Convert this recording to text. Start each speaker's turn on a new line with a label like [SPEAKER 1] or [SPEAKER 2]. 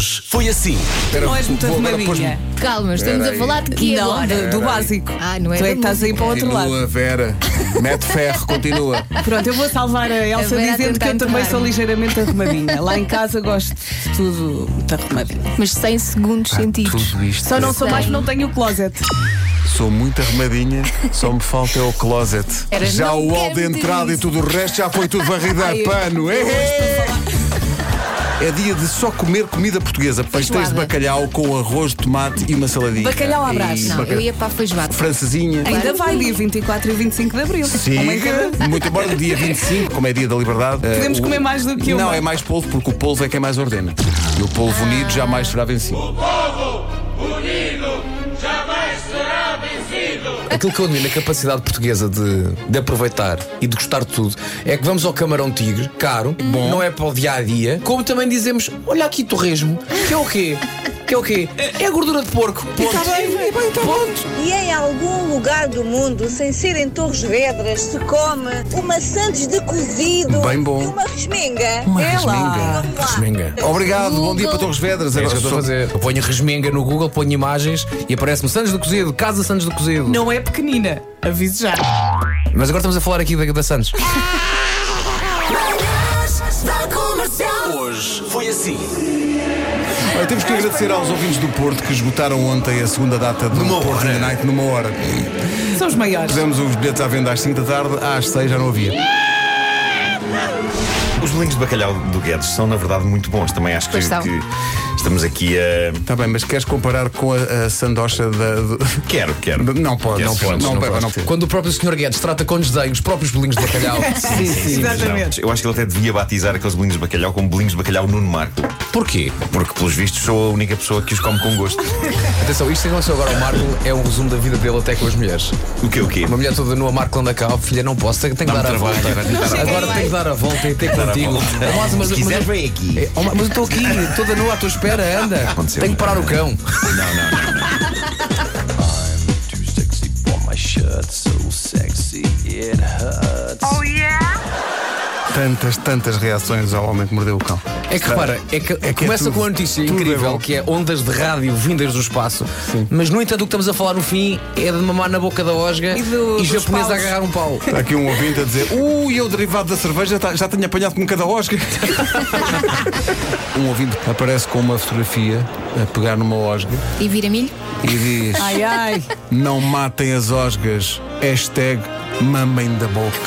[SPEAKER 1] Hoje foi assim.
[SPEAKER 2] Não és
[SPEAKER 3] agora
[SPEAKER 2] arrumadinha.
[SPEAKER 4] Calma, estamos a falar de que
[SPEAKER 2] Não,
[SPEAKER 4] agora?
[SPEAKER 2] do, do básico.
[SPEAKER 4] Ah, não é
[SPEAKER 2] Tu é
[SPEAKER 4] da
[SPEAKER 2] que estás aí para o outro lado.
[SPEAKER 3] Continua, Vera. Mete ferro, continua.
[SPEAKER 2] Pronto, eu vou salvar a Elsa
[SPEAKER 4] Vera a
[SPEAKER 2] dizendo que
[SPEAKER 4] tentar
[SPEAKER 2] eu também sou ligeiramente arrumadinha. Lá em casa gosto de tudo muito arrumadinho.
[SPEAKER 4] Mas 100 segundos sentidos.
[SPEAKER 3] Tudo isto.
[SPEAKER 2] Só não sou mais, não tenho o closet.
[SPEAKER 3] Sou muito arrumadinha, só me falta é o closet.
[SPEAKER 4] Era,
[SPEAKER 3] já
[SPEAKER 4] não
[SPEAKER 3] o hall
[SPEAKER 4] quero
[SPEAKER 3] de
[SPEAKER 4] dizer
[SPEAKER 3] entrada e
[SPEAKER 4] isso.
[SPEAKER 3] tudo o resto já foi tudo varrido a
[SPEAKER 2] Ai, eu-
[SPEAKER 3] pano.
[SPEAKER 2] de
[SPEAKER 3] Ei! É dia de só comer comida portuguesa. Pastéis de bacalhau com arroz de tomate e uma saladinha.
[SPEAKER 2] Bacalhau à brás.
[SPEAKER 4] Não, eu ia para a feijoada.
[SPEAKER 3] Francesinha.
[SPEAKER 2] Ainda vai, dia 24 e 25 de abril.
[SPEAKER 3] Siga, muito embora no dia 25, como é dia da liberdade. eh,
[SPEAKER 2] Podemos
[SPEAKER 3] o-
[SPEAKER 2] comer mais do que uma.
[SPEAKER 3] Não, é mais polvo, porque o polvo é quem mais ordena. E o polvo unido jamais será vencido.
[SPEAKER 1] Aquilo que eu admiro na capacidade portuguesa de, de aproveitar e de gostar de tudo é que vamos ao camarão tigre, caro, não é para o dia a dia, como também dizemos: olha aqui torresmo, que é o quê? Que é o quê? É a gordura de porco. Ponto. Ponto.
[SPEAKER 5] E em algum lugar do mundo, sem ser em Torres Vedras, se come uma Santos de cozido
[SPEAKER 3] Bem bom.
[SPEAKER 5] e uma resmenga.
[SPEAKER 3] Uma
[SPEAKER 2] É lá.
[SPEAKER 3] resmenga.
[SPEAKER 1] Resmenga.
[SPEAKER 3] Obrigado, bom dia para Torres Vedras.
[SPEAKER 1] É isso que eu estou a fazer. Eu ponho resmenga no Google, ponho imagens e aparece-me Santos do Cozido, Casa Santos do Cozido.
[SPEAKER 2] Não é pequenina, aviso já.
[SPEAKER 1] Mas agora estamos a falar aqui da, da Santos. Hoje foi assim.
[SPEAKER 3] Olha, temos que agradecer aos ouvintes do Porto que esgotaram ontem a segunda data do
[SPEAKER 1] Numa
[SPEAKER 3] Porto
[SPEAKER 1] hora.
[SPEAKER 3] in the Night numa hora.
[SPEAKER 2] São os maiores.
[SPEAKER 3] Pusemos os bilhetes à venda às 5 da tarde, às 6 já não havia.
[SPEAKER 6] Os bolinhos de bacalhau do Guedes são, na verdade, muito bons. Também acho que, que estamos aqui a.
[SPEAKER 3] Está bem, mas queres comparar com a, a sandocha da. do-
[SPEAKER 6] Quero, quero.
[SPEAKER 3] Não pode, não pode, não, não pode.
[SPEAKER 1] Quando o próprio Sr. Guedes trata com desdém os próprios bolinhos de bacalhau.
[SPEAKER 3] Sim, sim.
[SPEAKER 2] Exatamente.
[SPEAKER 6] Eu acho que ele até devia batizar aqueles bolinhos de bacalhau como bolinhos de bacalhau Nuno Marco.
[SPEAKER 1] Porquê?
[SPEAKER 6] Porque, pelos vistos, sou a única pessoa que os come com gosto.
[SPEAKER 1] Atenção, isto em relação agora ao Marco é um resumo da vida dele até com as mulheres.
[SPEAKER 6] O quê, o quê?
[SPEAKER 1] Uma mulher toda nua, Marco anda cá, oh, filha, não posso, tenho, tenho que dar a volta. Agora tenho que dar a volta e ter contigo. mas- mas-
[SPEAKER 6] Se quiseres, vem aqui.
[SPEAKER 1] É, oh, mas eu estou aqui, toda nua à tua espera, anda.
[SPEAKER 6] Aconteceu.
[SPEAKER 1] Tenho que parar o cão.
[SPEAKER 6] Não, não, não. não.
[SPEAKER 7] Too sexy for my shirt, so sexy it hurts.
[SPEAKER 3] Tantas, tantas reações ao homem que mordeu o cão.
[SPEAKER 1] É que repara, é que,
[SPEAKER 3] É que é
[SPEAKER 1] começa
[SPEAKER 3] tudo-
[SPEAKER 1] com uma notícia
[SPEAKER 3] é
[SPEAKER 1] incrível
[SPEAKER 3] bom.
[SPEAKER 1] que é ondas de rádio vindas do espaço. Mas no entanto o que estamos a falar no fim é de mamar na boca da osga
[SPEAKER 2] E do- dos
[SPEAKER 1] japonês a
[SPEAKER 2] paus.
[SPEAKER 1] agarrar um pau.
[SPEAKER 3] Está aqui um ouvinte a dizer: Ui, eu derivado da cerveja tá- já tenho apanhado com cada osga. um ouvinte aparece com uma fotografia a pegar numa osga
[SPEAKER 4] E vira milho?
[SPEAKER 3] e diz:
[SPEAKER 2] Ai, ai.
[SPEAKER 3] Não matem as osgas. Hashtag mamem da boca.